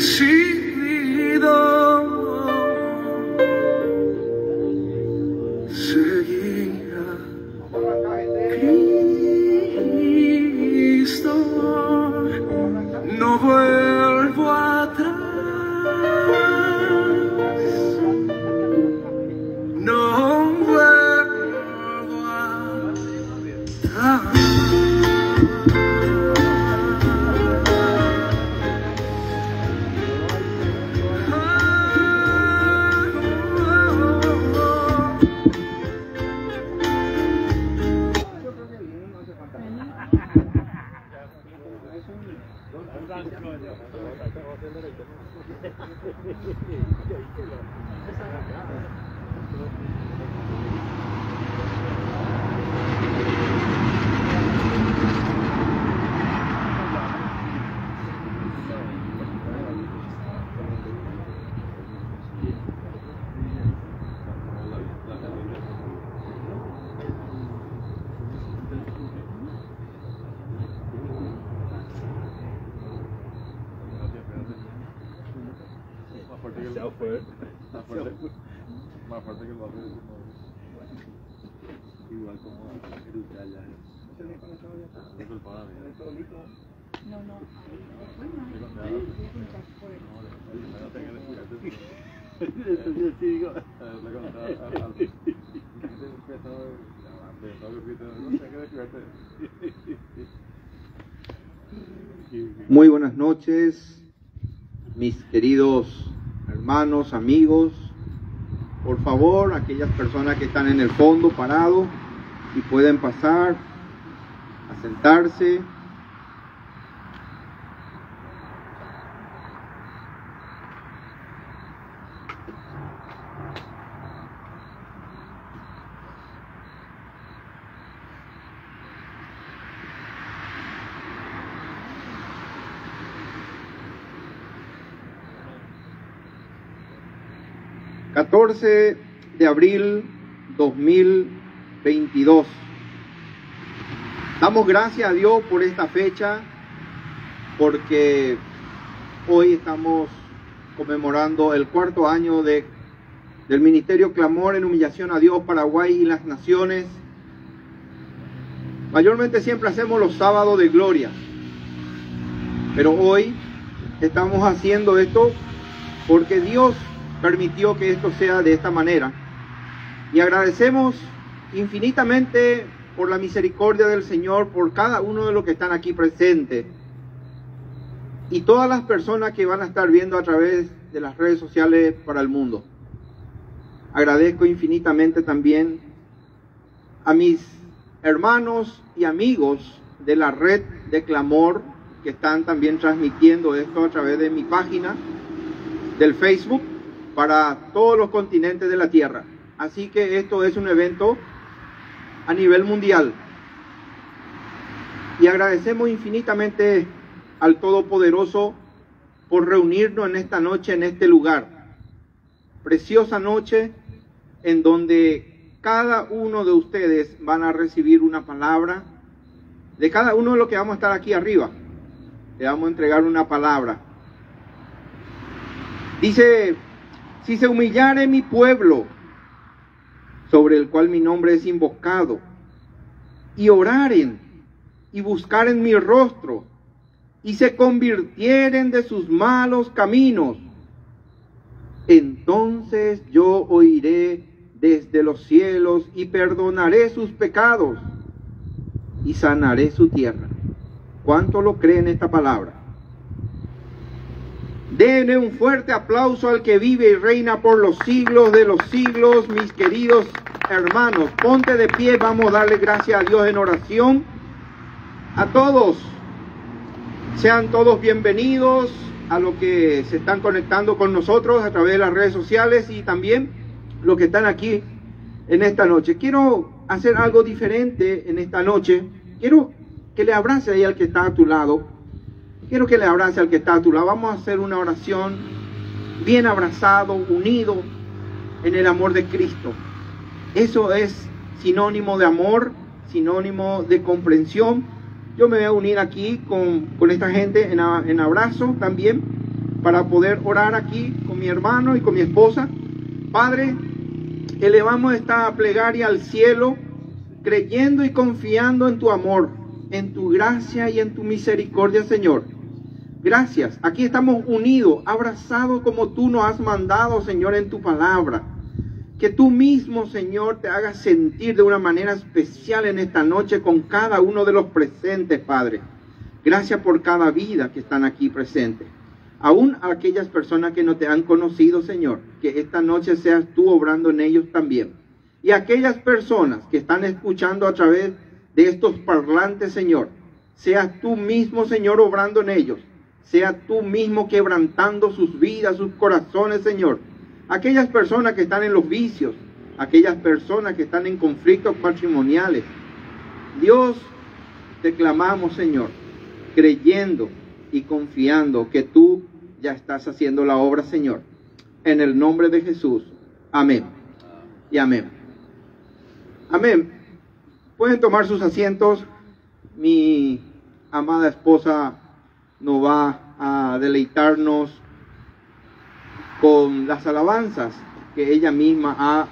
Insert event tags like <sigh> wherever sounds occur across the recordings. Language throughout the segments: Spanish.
sim <laughs> Muy buenas noches, mis queridos hermanos, amigos. Por favor, aquellas personas que están en el fondo parados y pueden pasar a sentarse. 14 de abril 2022. Damos gracias a Dios por esta fecha, porque hoy estamos conmemorando el cuarto año de, del Ministerio Clamor en Humillación a Dios, Paraguay y las Naciones. Mayormente siempre hacemos los sábados de gloria, pero hoy estamos haciendo esto porque Dios permitió que esto sea de esta manera. Y agradecemos infinitamente por la misericordia del Señor, por cada uno de los que están aquí presentes y todas las personas que van a estar viendo a través de las redes sociales para el mundo. Agradezco infinitamente también a mis hermanos y amigos de la red de clamor que están también transmitiendo esto a través de mi página del Facebook para todos los continentes de la Tierra. Así que esto es un evento a nivel mundial. Y agradecemos infinitamente al Todopoderoso por reunirnos en esta noche, en este lugar. Preciosa noche en donde cada uno de ustedes van a recibir una palabra. De cada uno de los que vamos a estar aquí arriba, le vamos a entregar una palabra. Dice si se humillare mi pueblo, sobre el cual mi nombre es invocado, y oraren y buscaren mi rostro, y se convirtieren de sus malos caminos, entonces yo oiré desde los cielos y perdonaré sus pecados y sanaré su tierra. ¿Cuánto lo creen esta palabra? Denle un fuerte aplauso al que vive y reina por los siglos de los siglos, mis queridos hermanos. Ponte de pie, vamos a darle gracias a Dios en oración. A todos, sean todos bienvenidos a los que se están conectando con nosotros a través de las redes sociales y también los que están aquí en esta noche. Quiero hacer algo diferente en esta noche. Quiero que le abrace ahí al que está a tu lado Quiero que le abrace al que está a tu lado. Vamos a hacer una oración bien abrazado, unido en el amor de Cristo. Eso es sinónimo de amor, sinónimo de comprensión. Yo me voy a unir aquí con, esta gente en, en abrazo también. para poder orar aquí con mi hermano y con mi esposa. Padre, elevamos esta plegaria al cielo, creyendo y confiando en tu amor, en tu gracia y en tu misericordia, Señor. Gracias. Aquí estamos unidos, abrazados como tú nos has mandado, Señor, en tu palabra. Que tú mismo, Señor, te hagas sentir de una manera especial en esta noche con cada uno de los presentes, Padre. Gracias por cada vida que están aquí presentes. Aún aquellas personas que no te han conocido, Señor, que esta noche seas tú obrando en ellos también. Y aquellas personas que están escuchando a través de estos parlantes, Señor, seas tú mismo, Señor, obrando en ellos. Sea tú mismo quebrantando sus vidas, sus corazones, Señor aquellas personas que están en los vicios, aquellas personas que están en conflictos patrimoniales. Dios, te clamamos, Señor, creyendo y confiando que tú ya estás haciendo la obra, Señor. En el nombre de Jesús. Amén. Y amén. Amén. Pueden tomar sus asientos. Mi amada esposa nos va a deleitarnos con las alabanzas que ella misma ha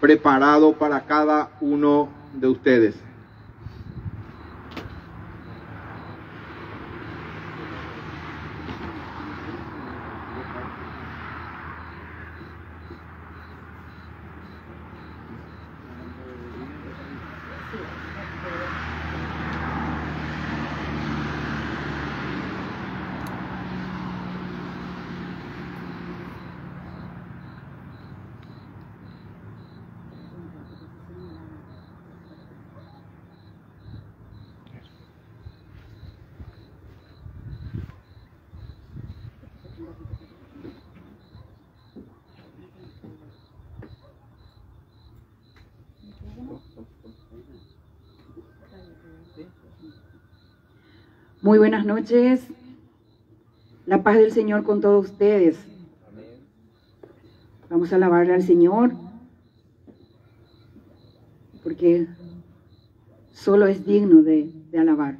preparado para cada uno de ustedes. Muy buenas noches. La paz del Señor con todos ustedes. Vamos a alabarle al Señor porque solo es digno de, de alabar.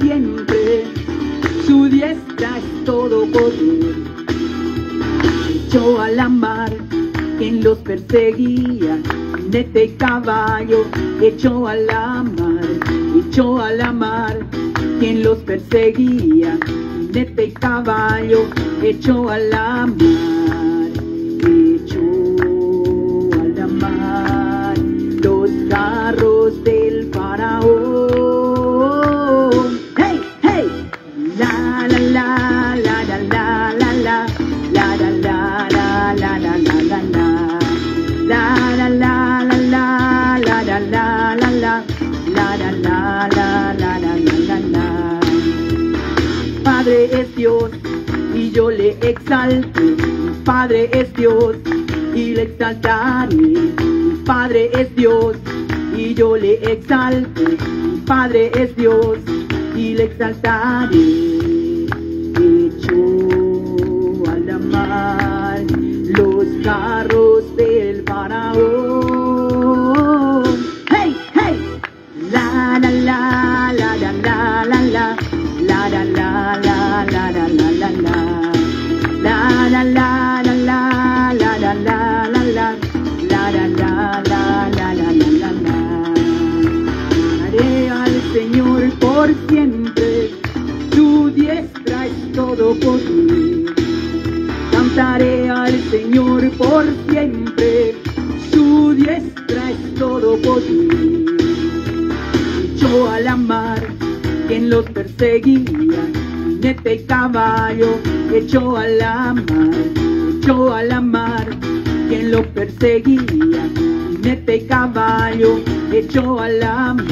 Siempre, su diestra es todo poder. Echó a la mar quien los perseguía, este caballo echó a la mar, echó a la mar quien los perseguía, jinete caballo, echó a la mar, echó a la mar los carros Padre es Dios y le exaltaré. Padre es Dios y yo le exalto. Padre es Dios y le exaltaré. Su diestra es todo. Echó a la mar quien los perseguía, jinete caballo, echó a la mar, echó a la mar, quien lo perseguía, jinete caballo, echó a la mar,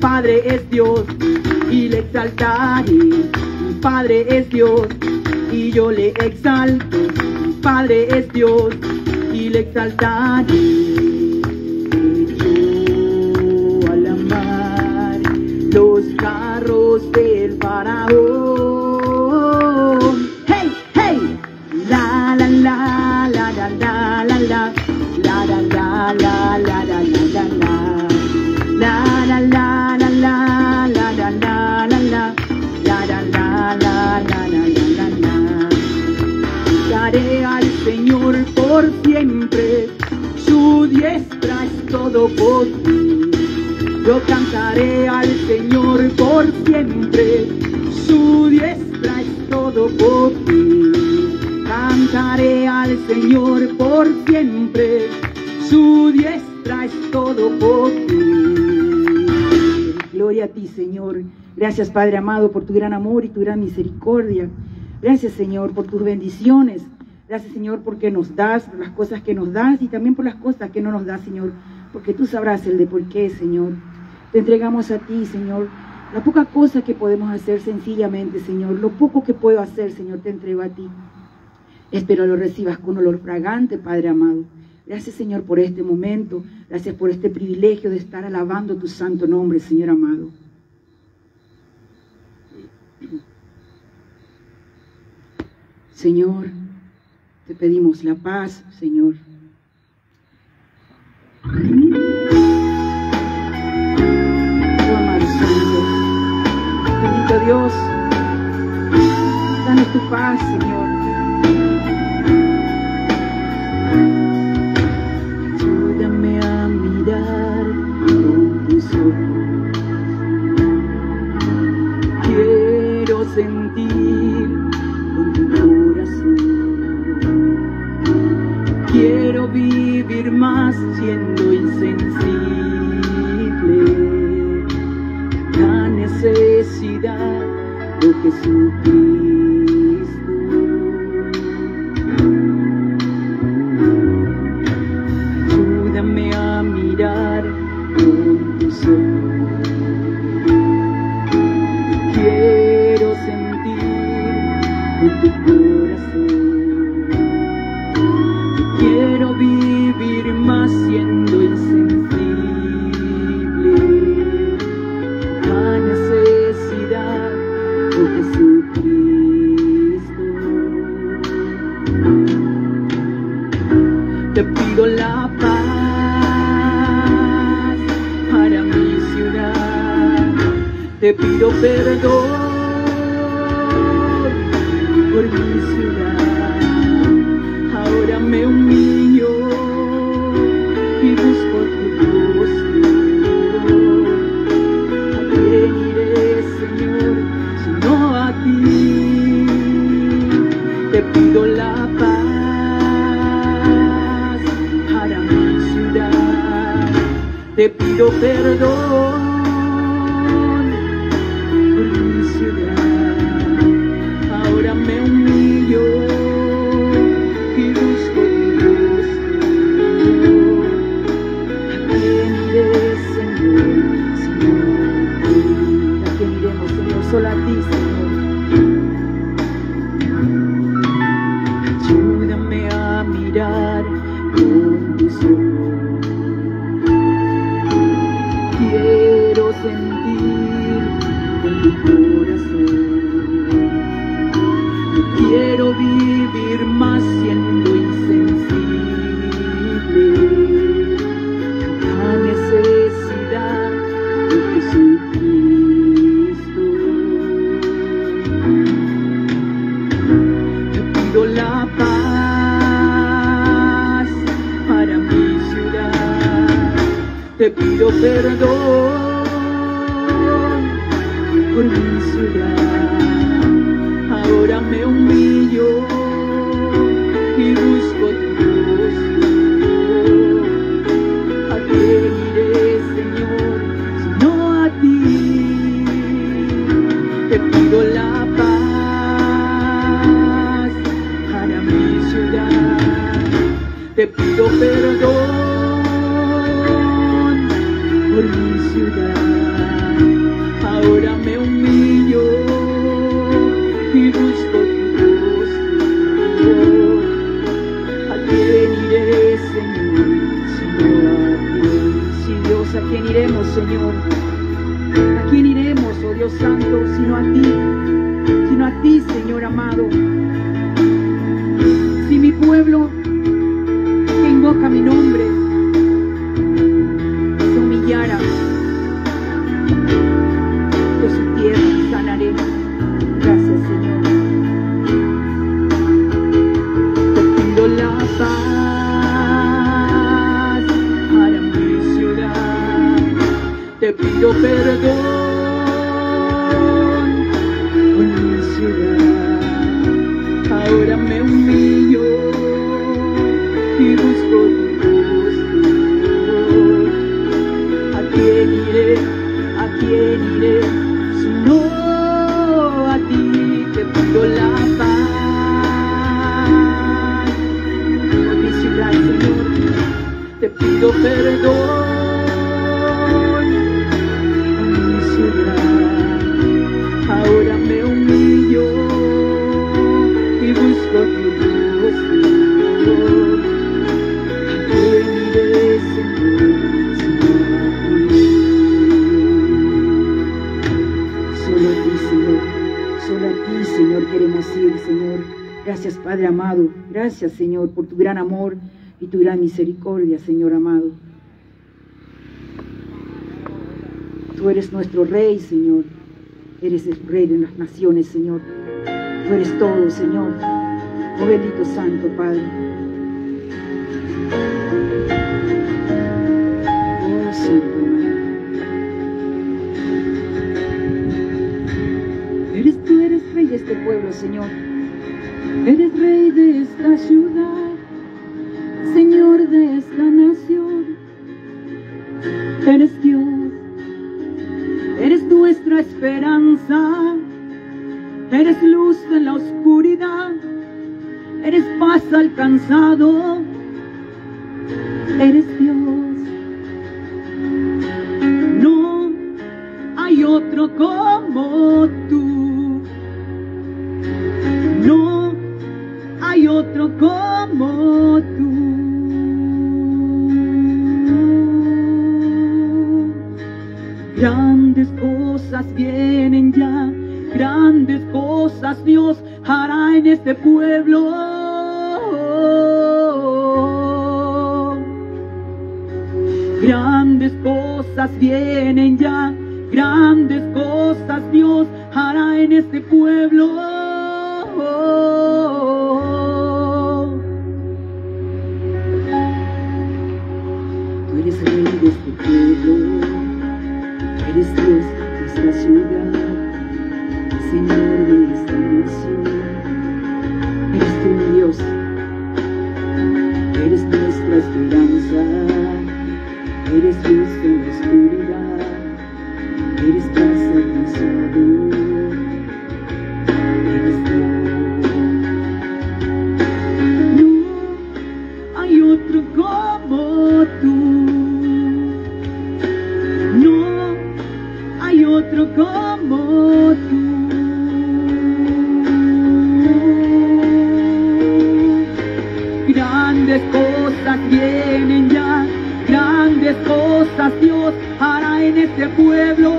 Padre es Dios y le exaltaré Padre es Dios y yo le exalto. Padre es Dios y le exaltaré Cantaré al Señor por siempre, su diestra es todo poder. Gloria a ti, Señor. Gracias, Padre amado, por tu gran amor y tu gran misericordia. Gracias, Señor, por tus bendiciones. Gracias, Señor, porque nos das, las cosas que nos das y también por las cosas que no nos das, Señor. Porque tú sabrás el de por qué, Señor. Te entregamos a ti, Señor. La poca cosa que podemos hacer sencillamente, Señor. Lo poco que puedo hacer, Señor, te entrego a ti. Espero lo recibas con olor fragante, Padre amado. Gracias, Señor, por este momento. Gracias por este privilegio de estar alabando tu santo nombre, Señor amado. Señor, te pedimos la paz, Señor. Señor. Dios, danos tu paz, Señor. Ayúdame a mirar con tus ojos. Quiero sentir con tu corazón. Quiero vivir más siendo tidak Bukit Supi te pido. gran amor y tu gran misericordia, Señor amado. Tú eres nuestro Rey, Señor. Eres el Rey de las naciones, Señor. Tú eres todo, Señor. Oh bendito Santo Padre. Oh Santo Padre. Eres tú, eres Rey de este pueblo, Señor. Eres Rey de esta ciudad. eres paz alcanzado, eres Dios. No hay otro como tú. No hay otro como tú. Grandes cosas vienen ya, grandes cosas Dios hará en este pueblo. Dios hará en este pueblo.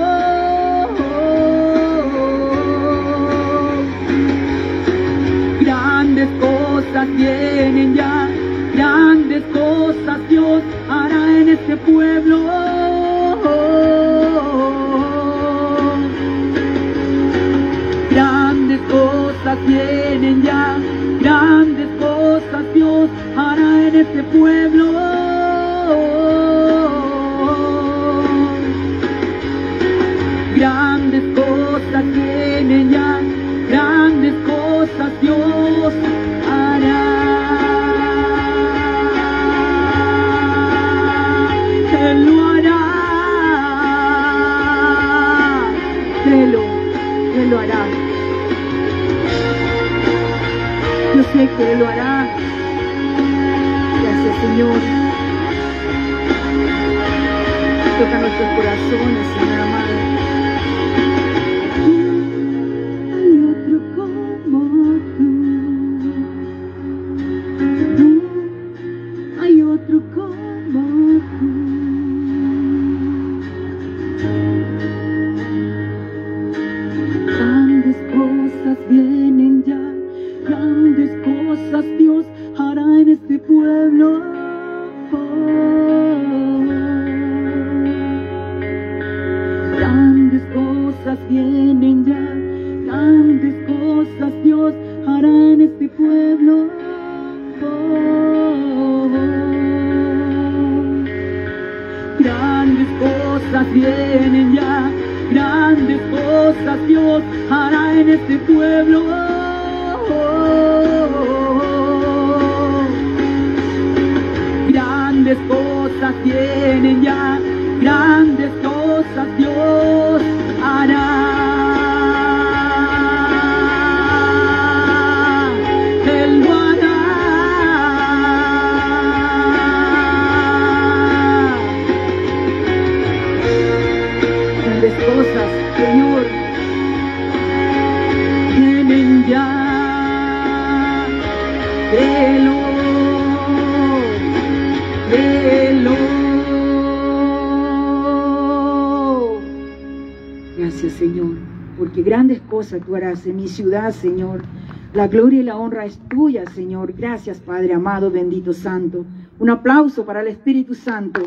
Grandes cosas vienen ya, grandes cosas Dios hará en este pueblo. Grandes cosas vienen ya, grandes cosas Dios hará en este pueblo. sé que lo hará. Gracias, Señor. Toca nuestros corazones, Señor este pueblo. Grandes cosas vienen ya, grandes cosas Dios hará en este pueblo. Grandes cosas vienen ya, grandes cosas Dios grandes cosas tú harás en mi ciudad, Señor. La gloria y la honra es tuya, Señor. Gracias, Padre amado, bendito Santo. Un aplauso para el Espíritu Santo.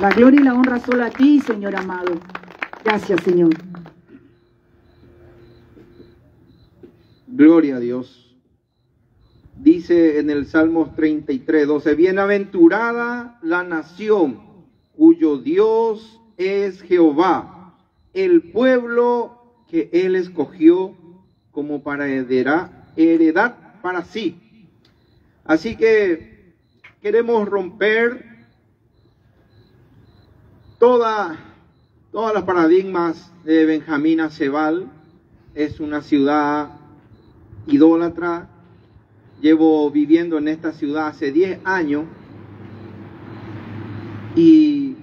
La gloria y la honra solo a ti, Señor amado. Gracias, Señor. Gloria a Dios. Dice en el Salmos 33, 12, bienaventurada la nación cuyo Dios es Jehová, el pueblo que él escogió como para heredar, heredar para sí. Así que queremos romper toda, todas las paradigmas de Benjamín Acebal. Es una ciudad idólatra. Llevo viviendo en esta ciudad hace 10 años y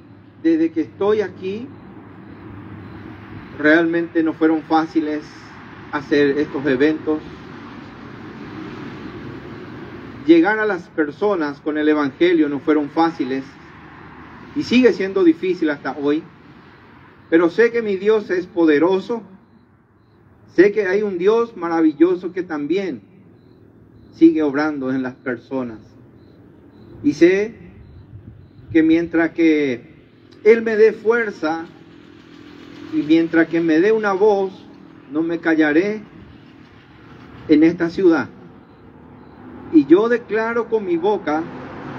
desde que estoy aquí realmente no fueron fáciles hacer estos eventos. Llegar a las personas con el Evangelio no fueron fáciles y sigue siendo difícil hasta hoy. Pero sé que mi Dios es poderoso. Sé que hay un Dios maravilloso que también sigue obrando en las personas. Y sé que mientras que Él me dé fuerza y mientras que me dé una voz, no me callaré en esta ciudad. Y yo declaro con mi boca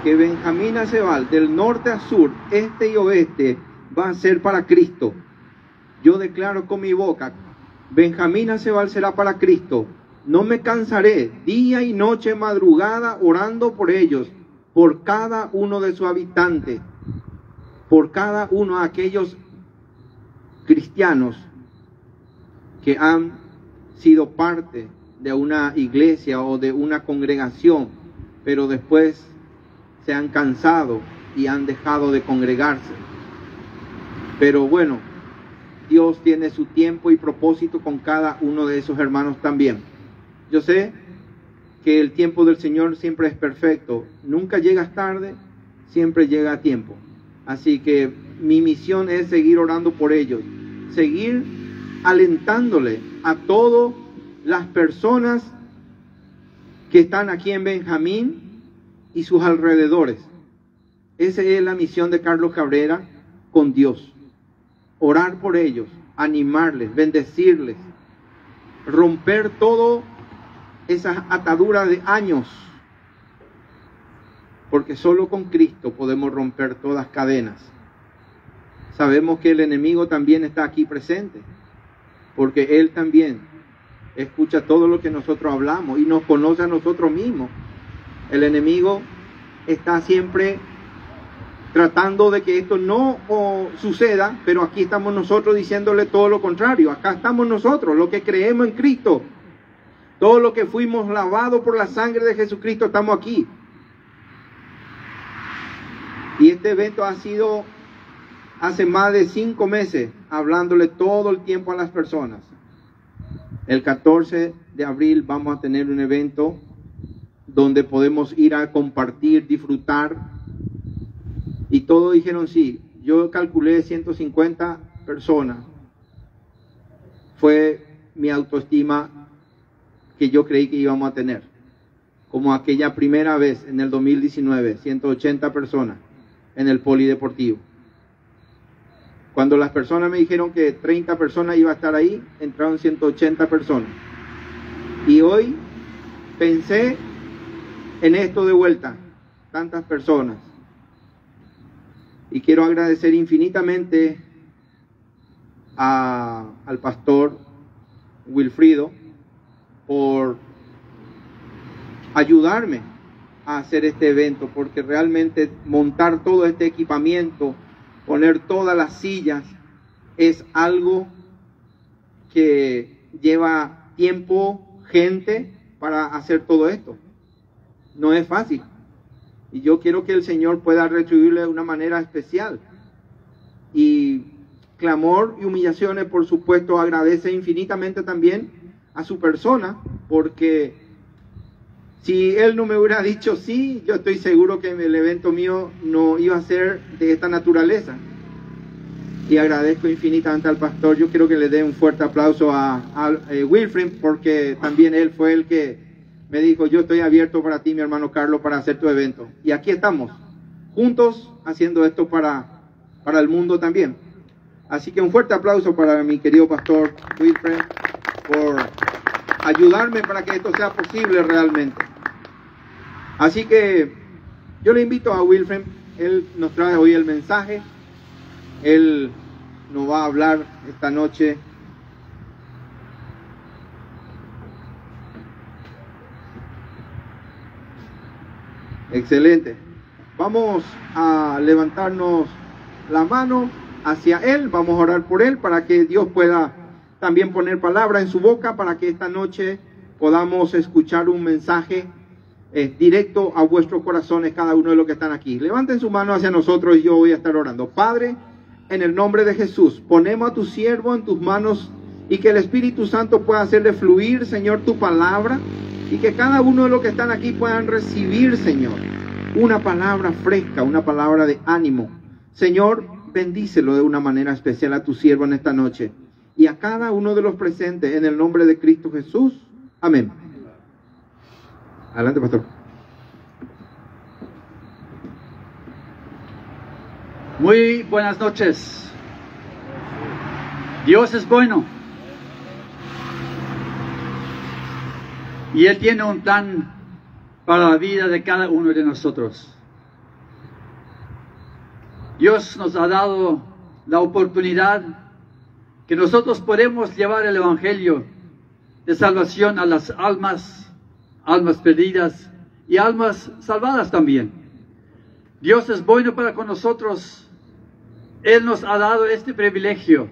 que Benjamín Acebal, del norte a sur, este y oeste, va a ser para Cristo. Yo declaro con mi boca, Benjamín Acebal será para Cristo. No me cansaré día y noche, madrugada, orando por ellos, por cada uno de sus habitantes, por cada uno de aquellos cristianos que han sido parte de una iglesia o de una congregación, pero después se han cansado y han dejado de congregarse. Pero bueno, Dios tiene su tiempo y propósito con cada uno de esos hermanos también. Yo sé que el tiempo del Señor siempre es perfecto. Nunca llegas tarde, siempre llega a tiempo. Así que mi misión es seguir orando por ellos, seguir alentándole a todas las personas que están aquí en Benjamín y sus alrededores. Esa es la misión de Carlos Cabrera con Dios. Orar por ellos, animarles, bendecirles, romper todo esas ataduras de años. Porque solo con Cristo podemos romper todas cadenas. Sabemos que el enemigo también está aquí presente. Porque Él también escucha todo lo que nosotros hablamos y nos conoce a nosotros mismos. El enemigo está siempre tratando de que esto no suceda, pero aquí estamos nosotros diciéndole todo lo contrario. Acá estamos nosotros, los que creemos en Cristo. Todo lo que fuimos lavados por la sangre de Jesucristo, estamos aquí. Y este evento ha sido hace más de cinco meses, hablándole todo el tiempo a las personas. El 14 de abril vamos a tener un evento donde podemos ir a compartir, disfrutar. Y todos dijeron sí. Yo calculé 150 personas. Fue mi autoestima que yo creí que íbamos a tener. Como aquella primera vez en el 2019, 180 personas en el polideportivo. Cuando las personas me dijeron que 30 personas iba a estar ahí, entraron 180 personas. Y hoy pensé en esto de vuelta, tantas personas. Y quiero agradecer infinitamente al pastor Wilfrido por ayudarme a hacer este evento, porque realmente montar todo este equipamiento, poner todas las sillas, es algo que lleva tiempo, gente, para hacer todo esto. No es fácil. Y yo quiero que el Señor pueda retribuirle de una manera especial. Y clamor y humillaciones, por supuesto, agradece infinitamente también a su persona, porque si él no me hubiera dicho sí, yo estoy seguro que el evento mío no iba a ser de esta naturaleza. Y agradezco infinitamente al pastor. Yo quiero que le dé un fuerte aplauso a, eh, Wilfred, porque también él fue el que me dijo, yo estoy abierto para ti, mi hermano Carlos, para hacer tu evento. Y aquí estamos, juntos, haciendo esto para, para el mundo también. Así que un fuerte aplauso para mi querido pastor Wilfred por ayudarme para que esto sea posible realmente. Así que yo le invito a Wilfred, él nos trae hoy el mensaje, él nos va a hablar esta noche Excelente. Vamos a levantarnos la mano hacia Él, vamos a orar por Él para que Dios pueda también poner palabra en su boca para que esta noche podamos escuchar un mensaje eh, directo a vuestros corazones, cada uno de los que están aquí. Levanten su mano hacia nosotros y yo voy a estar orando. Padre, en el nombre de Jesús, ponemos a tu siervo en tus manos y que el Espíritu Santo pueda hacerle fluir, Señor, tu palabra y que cada uno de los que están aquí puedan recibir, Señor, una palabra fresca, una palabra de ánimo. Señor, bendícelo de una manera especial a tu siervo en esta noche y a cada uno de los presentes en el nombre de Cristo Jesús. Amén. Adelante, pastor. Muy buenas noches. Dios es bueno. Y Él tiene un plan para la vida de cada uno de nosotros. Dios nos ha dado la oportunidad que nosotros podemos llevar el Evangelio de salvación a las almas, almas perdidas y almas salvadas también. Dios es bueno para con nosotros. Él nos ha dado este privilegio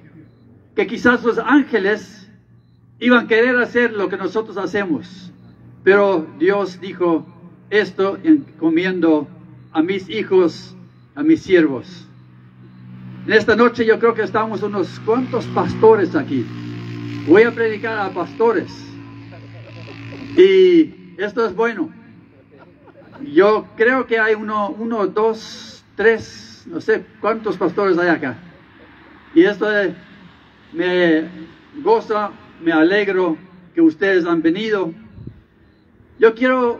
que quizás los ángeles iban a querer hacer lo que nosotros hacemos. Pero Dios dijo esto encomiendo a mis hijos, a mis siervos. En esta noche yo creo que estamos unos cuantos pastores aquí. Voy a predicar a pastores. Y esto es bueno. Yo creo que hay uno, uno, dos, tres, no sé cuántos pastores hay acá. Y esto me goza, me alegro que ustedes han venido. Yo quiero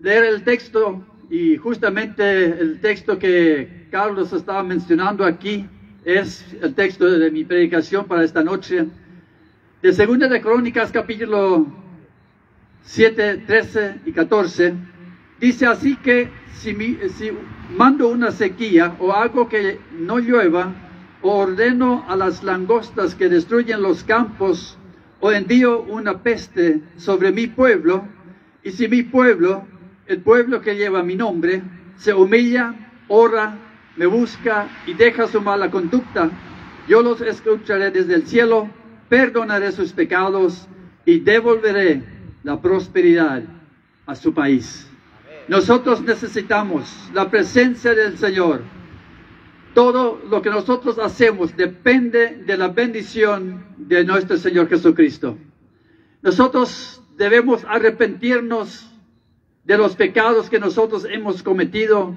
leer el texto y justamente el texto que Carlos estaba mencionando aquí es el texto de mi predicación para esta noche. De Segunda de Crónicas, capítulo 7, 13 y 14, dice así que si, si mando una sequía o hago que no llueva, o ordeno a las langostas que destruyen los campos, o envío una peste sobre mi pueblo, y si mi pueblo, el pueblo que lleva mi nombre, se humilla, ora, me busca y deja su mala conducta, yo los escucharé desde el cielo, perdonaré sus pecados y devolveré la prosperidad a su país. Nosotros necesitamos la presencia del Señor. Todo lo que nosotros hacemos depende de la bendición de nuestro Señor Jesucristo. Nosotros debemos arrepentirnos de los pecados que nosotros hemos cometido.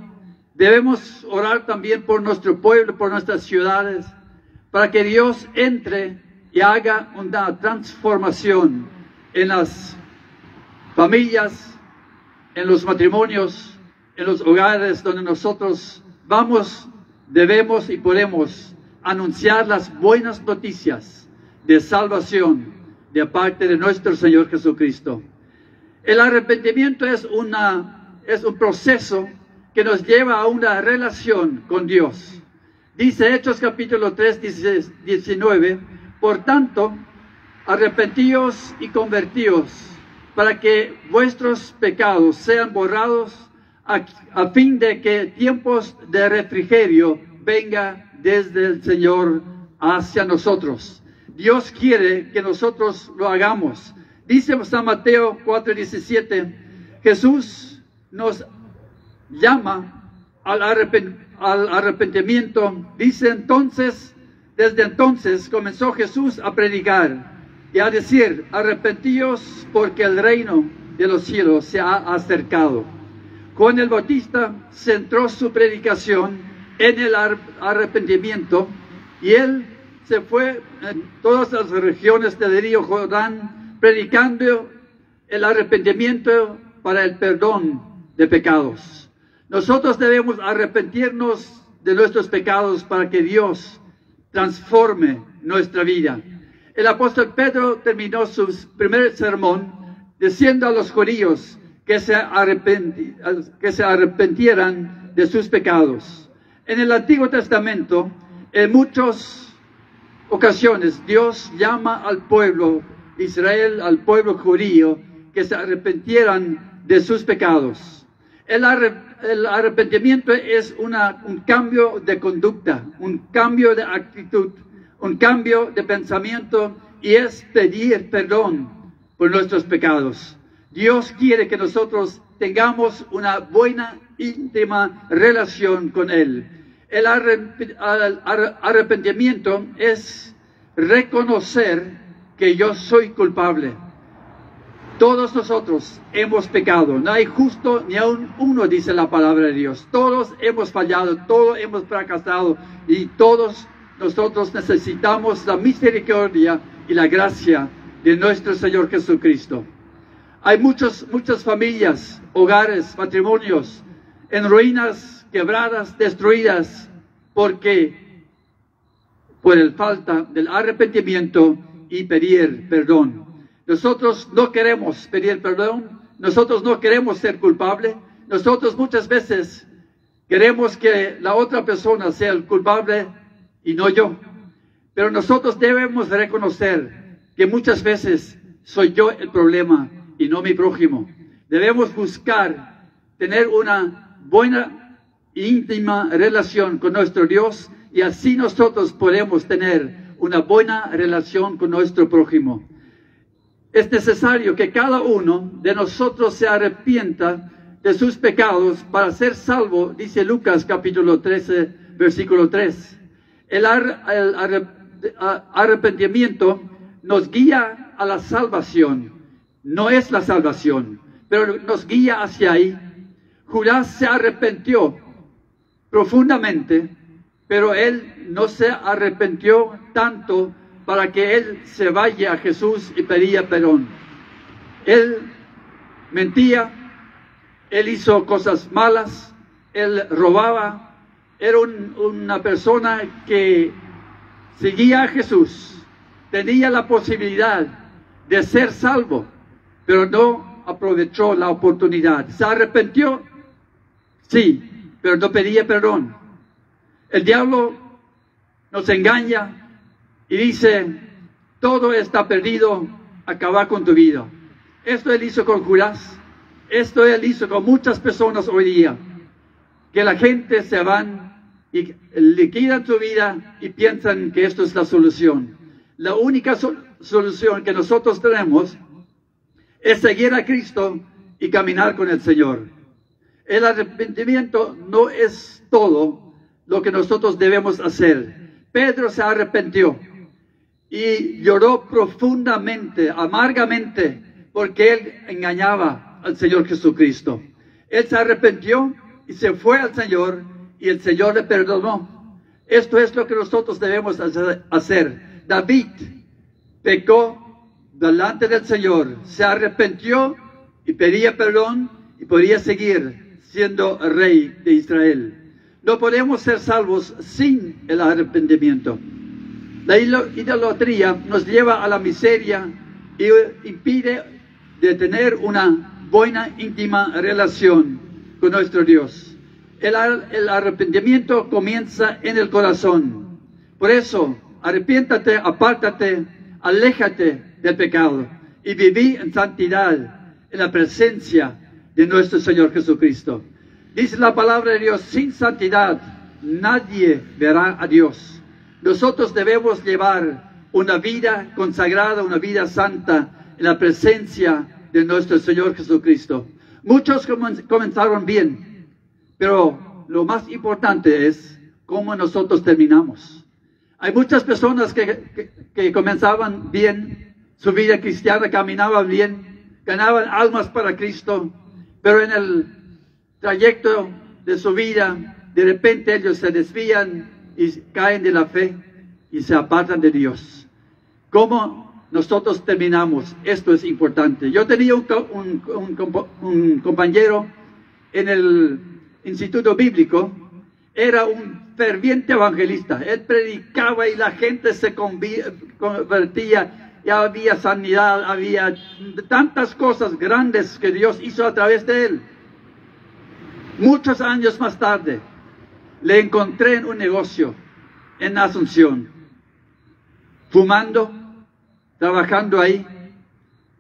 Debemos orar también por nuestro pueblo, por nuestras ciudades, para que Dios entre y haga una transformación en las familias, en los matrimonios, en los hogares donde nosotros vamos, debemos y podemos anunciar las buenas noticias de salvación de parte de nuestro Señor Jesucristo. El arrepentimiento es, una, es un proceso que nos lleva a una relación con Dios. Dice Hechos capítulo 3, 19, por tanto, arrepentíos y convertíos para que vuestros pecados sean borrados a, fin de que tiempos de refrigerio venga desde el Señor hacia nosotros. Dios quiere que nosotros lo hagamos. Dice San Mateo 4:17, Jesús nos llama al, al arrepentimiento. Dice entonces, desde entonces comenzó Jesús a predicar y a decir, arrepentíos porque el reino de los cielos se ha acercado. Juan el Bautista centró su predicación en el arrepentimiento y él se fue en todas las regiones del río Jordán predicando el arrepentimiento para el perdón de pecados. Nosotros debemos arrepentirnos de nuestros pecados para que Dios transforme nuestra vida. El apóstol Pedro terminó su primer sermón diciendo a los judíos que se, que se arrepentieran de sus pecados. En el Antiguo Testamento, en muchos ocasiones Dios llama al pueblo Israel, al pueblo judío, que se arrepentieran de sus pecados. El, arrepentimiento es una, un cambio de conducta, un cambio de actitud, un cambio de pensamiento y es pedir perdón por nuestros pecados. Dios quiere que nosotros tengamos una buena, íntima relación con Él. El arrepentimiento es reconocer que yo soy culpable. Todos nosotros hemos pecado, no hay justo ni aún uno, dice la palabra de Dios. Todos hemos fallado, todos hemos fracasado y todos nosotros necesitamos la misericordia y la gracia de nuestro Señor Jesucristo. Hay muchas, muchas familias, hogares, matrimonios en ruinas quebradas, destruidas, porque por el falta del arrepentimiento y pedir perdón. Nosotros no queremos pedir perdón, nosotros no queremos ser culpables, nosotros muchas veces queremos que la otra persona sea el culpable y no yo. Pero nosotros debemos reconocer que muchas veces soy yo el problema y no mi prójimo. Debemos buscar tener una buena íntima relación con nuestro Dios y así nosotros podemos tener una buena relación con nuestro prójimo. Es necesario que cada uno de nosotros se arrepienta de sus pecados para ser salvo, dice Lucas capítulo 13, versículo 3. El, arrepentimiento nos guía a la salvación. No es la salvación, pero nos guía hacia ahí. Judas se arrepintió profundamente, pero él no se arrepintió tanto para que él se vaya a Jesús y pedía perdón. Él mentía, él hizo cosas malas, él robaba, era una persona que seguía a Jesús, tenía la posibilidad de ser salvo, pero no aprovechó la oportunidad. ¿Se arrepintió? Sí, pero no pedía perdón. El diablo nos engaña y dice, todo está perdido, acaba con tu vida. Esto él hizo con Judas, esto él hizo con muchas personas hoy día, que la gente se van y liquidan su vida y piensan que esto es la solución. La única solución que nosotros tenemos es seguir a Cristo y caminar con el Señor. El arrepentimiento no es todo lo que nosotros debemos hacer. Pedro se arrepintió y lloró profundamente, amargamente, porque él engañaba al Señor Jesucristo. Él se arrepintió y se fue al Señor y el Señor le perdonó. Esto es lo que nosotros debemos hacer. David pecó delante del Señor, se arrepintió y pedía perdón y podía seguir siendo rey de Israel. No podemos ser salvos sin el arrepentimiento. La idolatría nos lleva a la miseria y impide de tener una buena, íntima relación con nuestro Dios. El, arrepentimiento comienza en el corazón. Por eso, arrepiéntate, apártate, aléjate del pecado y viví en santidad, en la presencia de nuestro Señor Jesucristo. Dice la palabra de Dios, sin santidad nadie verá a Dios. Nosotros debemos llevar una vida consagrada, una vida santa en la presencia de nuestro Señor Jesucristo. Muchos comenzaron bien, pero lo más importante es cómo nosotros terminamos. Hay muchas personas que, que, comenzaban bien, su vida cristiana caminaba bien, ganaban almas para Cristo, pero en el trayecto de su vida, de repente ellos se desvían y caen de la fe y se apartan de Dios. ¿Cómo nosotros terminamos? Esto es importante. Yo tenía un, un compañero en el instituto bíblico, era un ferviente evangelista. Él predicaba y la gente se convertía, ya había sanidad, había tantas cosas grandes que Dios hizo a través de él. Muchos años más tarde, le encontré en un negocio en Asunción, fumando, trabajando ahí.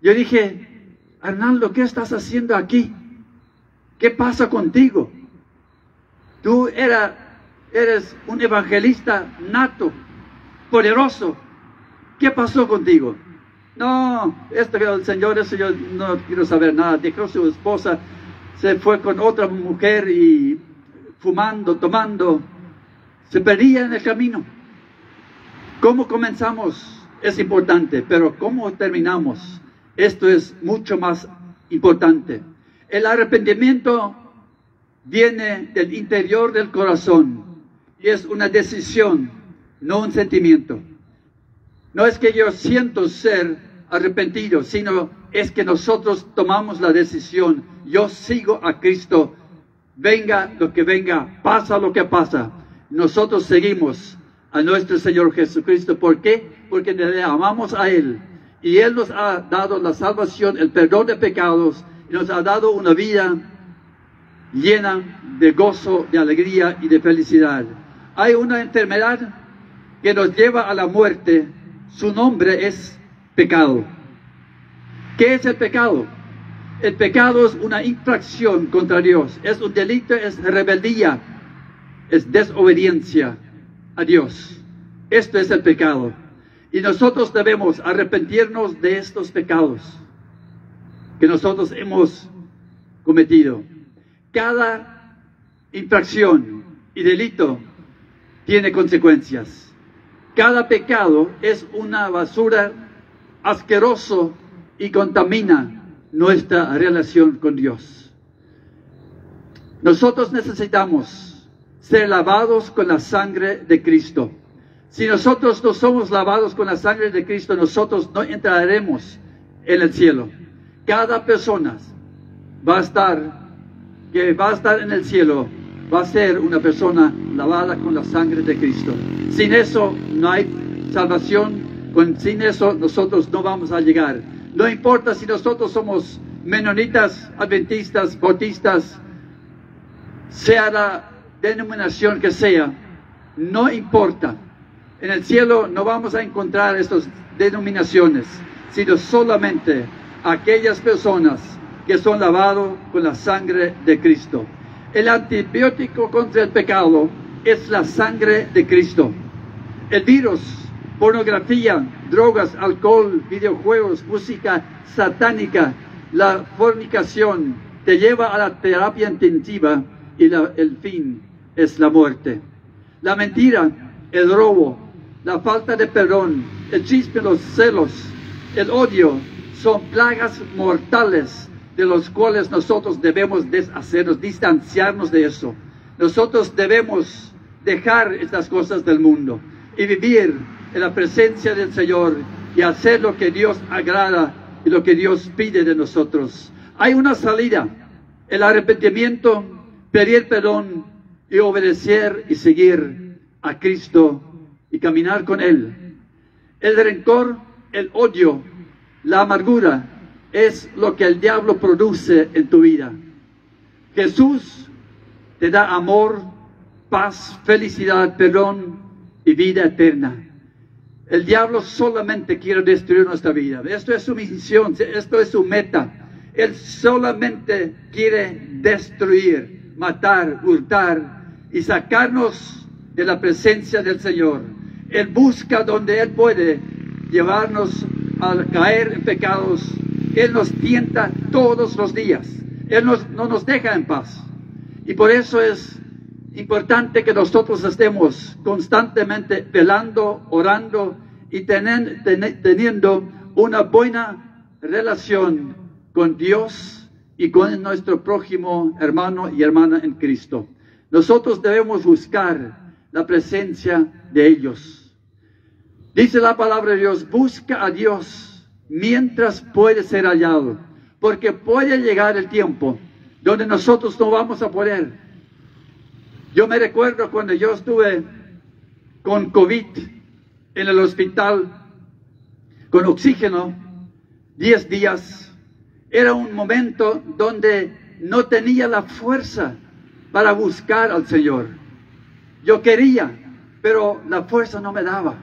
Yo dije, Arnaldo, ¿qué estás haciendo aquí? ¿Qué pasa contigo? Tú eres un evangelista nato, poderoso. ¿Qué pasó contigo? No, esto que el Señor, eso yo no quiero saber nada. Dejó su esposa, se fue con otra mujer y fumando, tomando, se perdía en el camino. ¿Cómo comenzamos? Es importante, pero ¿cómo terminamos? Esto es mucho más importante. El arrepentimiento viene del interior del corazón y es una decisión, no un sentimiento. No es que yo siento ser arrepentido, sino es que nosotros tomamos la decisión. Yo sigo a Cristo, venga lo que venga, pasa lo que pasa. Nosotros seguimos a nuestro Señor Jesucristo. ¿Por qué? Porque le amamos a Él. Y Él nos ha dado la salvación, el perdón de pecados, y nos ha dado una vida llena de gozo, de alegría y de felicidad. Hay una enfermedad que nos lleva a la muerte. Su nombre es pecado. ¿Qué es el pecado? El pecado es una infracción contra Dios, es un delito, es rebeldía, es desobediencia a Dios. Esto es el pecado. Y nosotros debemos arrepentirnos de estos pecados que nosotros hemos cometido. Cada infracción y delito tiene consecuencias. Cada pecado es una basura asqueroso y contamina nuestra relación con Dios. Nosotros necesitamos ser lavados con la sangre de Cristo. Si nosotros no somos lavados con la sangre de Cristo, nosotros no entraremos en el cielo. Cada persona va a estar que va a estar en el cielo va a ser una persona lavada con la sangre de Cristo. Sin eso no hay salvación, sin eso nosotros no vamos a llegar. No importa si nosotros somos menonitas, adventistas, bautistas, sea la denominación que sea, no importa. En el cielo no vamos a encontrar estas denominaciones, sino solamente aquellas personas que son lavados con la sangre de Cristo. El antibiótico contra el pecado es la sangre de Cristo. El virus, pornografía, drogas, alcohol, videojuegos, música satánica, la fornicación, te lleva a la terapia intensiva y el fin es la muerte. La mentira, el robo, la falta de perdón, el chisme, los celos, el odio son plagas mortales de los cuales nosotros debemos deshacernos, distanciarnos de eso. Nosotros debemos dejar estas cosas del mundo y vivir en la presencia del Señor y hacer lo que Dios agrada y lo que Dios pide de nosotros. Hay una salida, el arrepentimiento, pedir perdón y obedecer y seguir a Cristo y caminar con Él. El rencor, el odio, la amargura es lo que el diablo produce en tu vida. Jesús te da amor, paz, felicidad, perdón y vida eterna. El diablo solamente quiere destruir nuestra vida. Esto es su misión, esto es su meta. Él solamente quiere destruir, matar, hurtar y sacarnos de la presencia del Señor. Él busca donde Él puede llevarnos a caer en pecados. Él nos tienta todos los días. Él nos- no nos deja en paz. Y por eso es importante que nosotros estemos constantemente velando, orando y tenen- tene- teniendo una buena relación con Dios y con nuestro prójimo hermano y hermana en Cristo. Nosotros debemos buscar la presencia de ellos. Dice la palabra de Dios, busca a Dios mientras puede ser hallado, porque puede llegar el tiempo donde nosotros no vamos a poder. Yo me recuerdo cuando yo estuve con COVID en el hospital, con oxígeno, 10 días, era un momento donde no tenía la fuerza para buscar al Señor. Yo quería, pero la fuerza no me daba.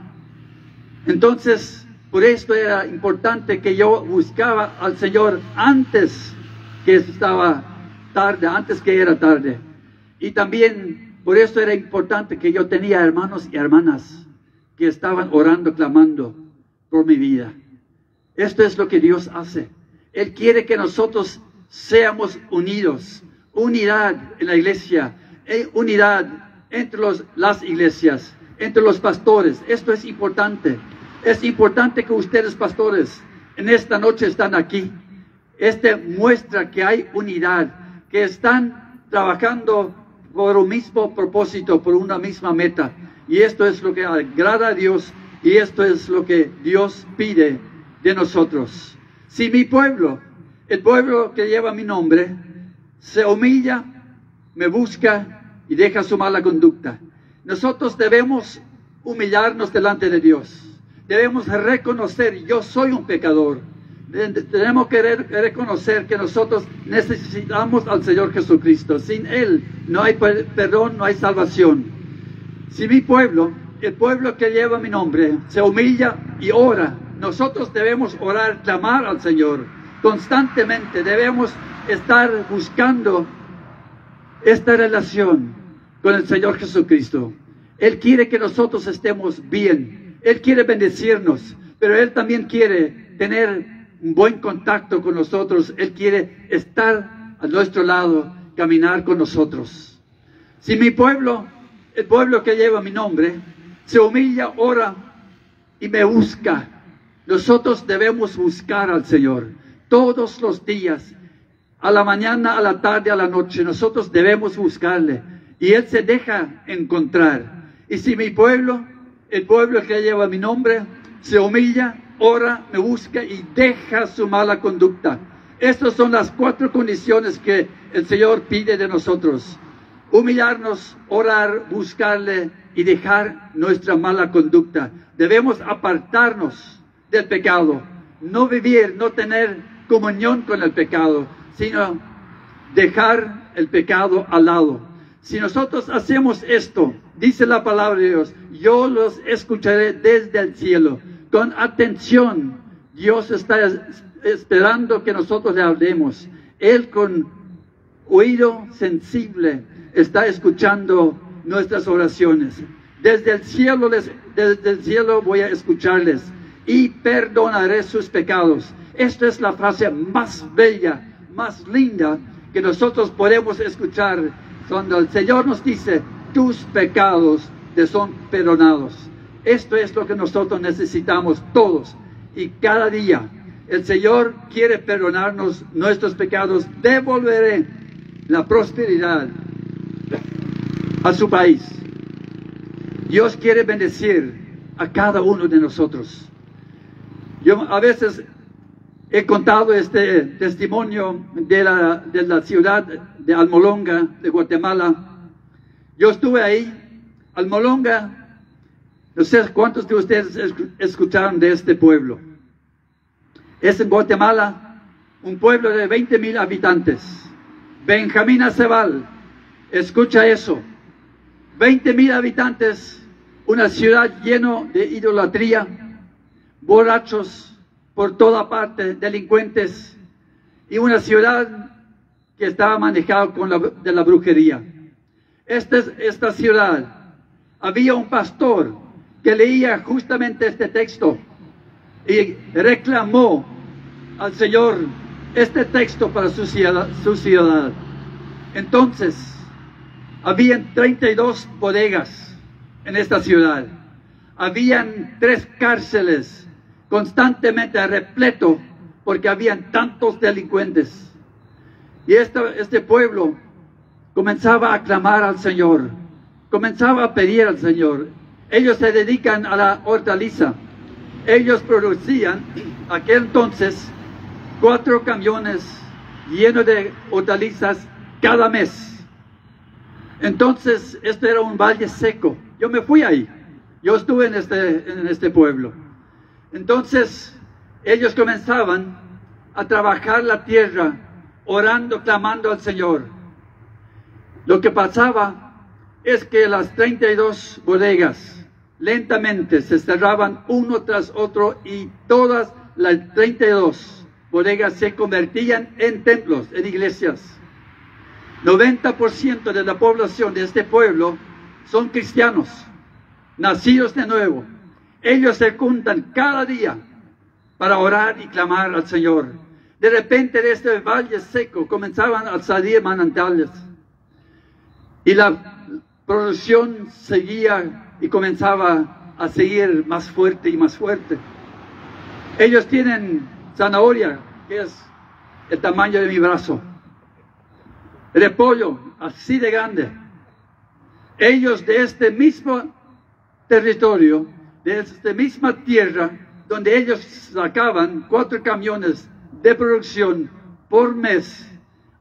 Entonces, por esto era importante que yo buscaba al Señor antes que estaba tarde, antes que era tarde. Y también por esto era importante que yo tenía hermanos y hermanas que estaban orando, clamando por mi vida. Esto es lo que Dios hace. Él quiere que nosotros seamos unidos, unidad en la iglesia, eh, unidad entre los- las iglesias, entre los pastores. Esto es importante. Es importante que ustedes, pastores, en esta noche están aquí. Este muestra que hay unidad, que están trabajando por un mismo propósito, por una misma meta. Y esto es lo que agrada a Dios y esto es lo que Dios pide de nosotros. Si mi pueblo, el pueblo que lleva mi nombre, se humilla, me busca y deja su mala conducta, nosotros debemos humillarnos delante de Dios. Debemos reconocer, yo soy un pecador. Tenemos que re- reconocer que nosotros necesitamos al Señor Jesucristo. Sin Él no hay per- perdón, no hay salvación. Si mi pueblo, el pueblo que lleva mi nombre, se humilla y ora, nosotros debemos orar, clamar al Señor constantemente. Debemos estar buscando esta relación con el Señor Jesucristo. Él quiere que nosotros estemos bien. Él quiere bendecirnos, pero Él también quiere tener un buen contacto con nosotros. Él quiere estar a nuestro lado, caminar con nosotros. Si mi pueblo, el pueblo que lleva mi nombre, se humilla, ora y me busca, nosotros debemos buscar al Señor todos los días, a la mañana, a la tarde, a la noche. Nosotros debemos buscarle y Él se deja encontrar. Y si mi pueblo, el pueblo que lleva mi nombre, se humilla, ora, me busca y deja su mala conducta. Estas son las cuatro condiciones que el Señor pide de nosotros. Humillarnos, orar, buscarle y dejar nuestra mala conducta. Debemos apartarnos del pecado, no vivir, no tener comunión con el pecado, sino dejar el pecado al lado. Si nosotros hacemos esto, dice la palabra de Dios, yo los escucharé desde el cielo. Con atención, Dios está es- esperando que nosotros le hablemos. Él con oído sensible está escuchando nuestras oraciones. Desde el cielo, desde el cielo voy a escucharles y perdonaré sus pecados. Esta es la frase más bella, más linda que nosotros podemos escuchar cuando el Señor nos dice, tus pecados te son perdonados. Esto es lo que nosotros necesitamos todos y cada día. El Señor quiere perdonarnos nuestros pecados, devolveré la prosperidad a su país. Dios quiere bendecir a cada uno de nosotros. Yo a veces he contado este testimonio de la, de la ciudad de Almolonga, de Guatemala. Yo estuve ahí, Almolonga, no sé cuántos de ustedes escucharon de este pueblo. Es en Guatemala, un pueblo de 20 mil habitantes. Benjamín Acebal, escucha eso. 20 mil habitantes, una ciudad lleno de idolatría, borrachos por toda parte, delincuentes, y una ciudad que estaba manejada con la, de la brujería. Esta, esta ciudad, había un pastor que leía justamente este texto y reclamó al Señor este texto para su ciudad. Su ciudad. Entonces, habían 32 bodegas en esta ciudad. Habían tres cárceles constantemente repleto porque habían tantos delincuentes. Y este pueblo comenzaba a clamar al Señor, comenzaba a pedir al Señor. Ellos se dedican a la hortaliza. Ellos producían aquel entonces cuatro camiones llenos de hortalizas cada mes. Entonces, este era un valle seco. Yo me fui ahí. Yo estuve en este, en este pueblo. Entonces, ellos comenzaban a trabajar la tierra, orando, clamando al Señor. Lo que pasaba es que las 32 bodegas lentamente se cerraban uno tras otro y todas las 32 bodegas se convertían en templos, en iglesias. 90% de la población de este pueblo son cristianos, nacidos de nuevo. Ellos se juntan cada día para orar y clamar al Señor. De repente de este valle seco comenzaban a salir manantiales. Y la producción seguía y comenzaba a seguir más fuerte y más fuerte. Ellos tienen zanahoria, que es el tamaño de mi brazo repollo así de grande. Ellos de este mismo territorio, de esta misma tierra, donde ellos sacaban cuatro camiones de producción por mes,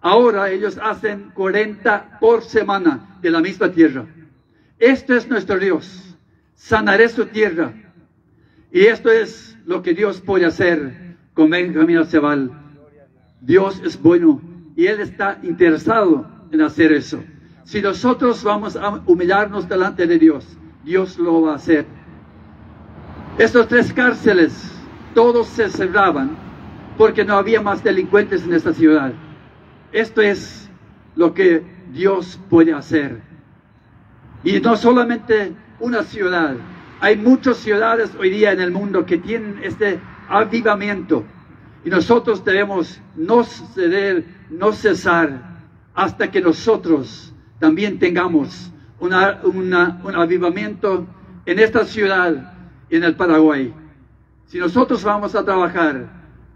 ahora ellos hacen 40 por semana de la misma tierra. Esto es nuestro Dios. Sanaré su tierra. Y esto es lo que Dios puede hacer con Benjamín Acebal. Dios es bueno y Él está interesado en hacer eso. Si nosotros vamos a humillarnos delante de Dios, Dios lo va a hacer. Estos tres cárceles, todos se cerraban porque no había más delincuentes en esta ciudad. Esto es lo que Dios puede hacer. Y no solamente una ciudad, hay muchas ciudades hoy día en el mundo que tienen este avivamiento. Y nosotros debemos no ceder no cesar hasta que nosotros también tengamos un avivamiento en esta ciudad en el Paraguay. Si nosotros vamos a trabajar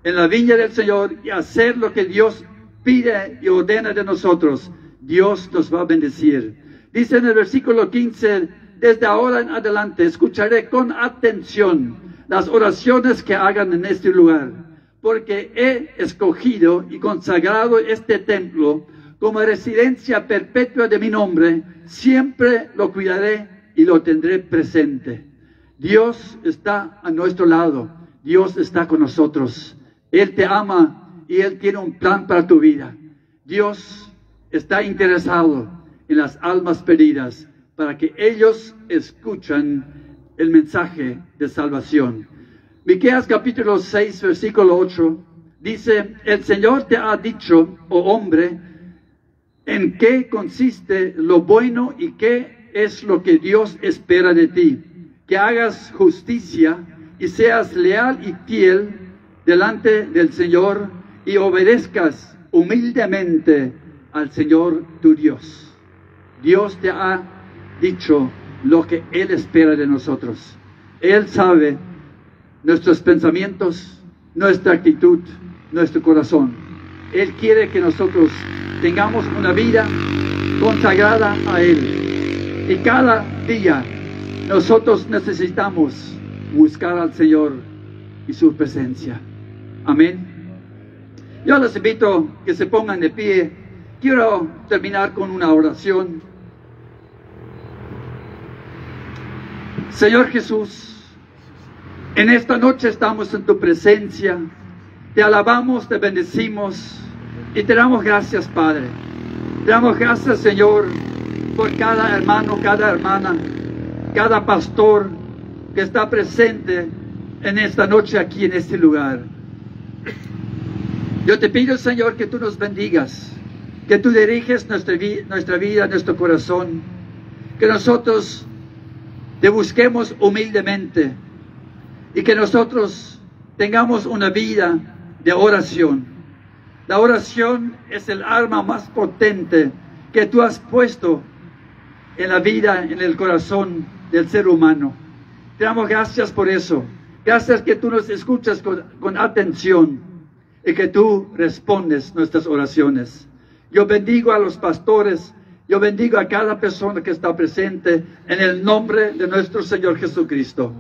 en la viña del Señor y hacer lo que Dios pide y ordena de nosotros, Dios nos va a bendecir. Dice en el versículo 15, desde ahora en adelante escucharé con atención las oraciones que hagan en este lugar porque he escogido y consagrado este templo como residencia perpetua de mi nombre, siempre lo cuidaré y lo tendré presente. Dios está a nuestro lado, Dios está con nosotros, Él te ama y Él tiene un plan para tu vida. Dios está interesado en las almas perdidas para que ellos escuchen el mensaje de salvación. Miqueas capítulo 6, versículo 8, dice, el Señor te ha dicho, oh hombre, en qué consiste lo bueno y qué es lo que Dios espera de ti, que hagas justicia y seas leal y fiel delante del Señor y obedezcas humildemente al Señor tu Dios. Dios te ha dicho lo que Él espera de nosotros. Él sabe nuestros pensamientos, nuestra actitud, nuestro corazón. Él quiere que nosotros tengamos una vida consagrada a Él. Y cada día nosotros necesitamos buscar al Señor y su presencia. Amén. Yo les invito que se pongan de pie. Quiero terminar con una oración. Señor Jesús, en esta noche estamos en tu presencia. Te alabamos, te bendecimos y te damos gracias, Padre. Te damos gracias, Señor, por cada hermano, cada hermana, cada pastor que está presente en esta noche aquí en este lugar. Yo te pido, Señor, que tú nos bendigas, que tú diriges nuestra, vida, nuestro corazón, que nosotros te busquemos humildemente y que nosotros tengamos una vida de oración. La oración es el arma más potente que tú has puesto en la vida, en el corazón del ser humano. Te damos gracias por eso. Gracias que tú nos escuchas con atención y que tú respondes nuestras oraciones. Yo bendigo a los pastores, yo bendigo a cada persona que está presente en el nombre de nuestro Señor Jesucristo.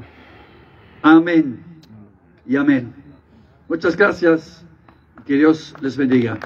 Amén y amén. Muchas gracias. Que Dios les bendiga.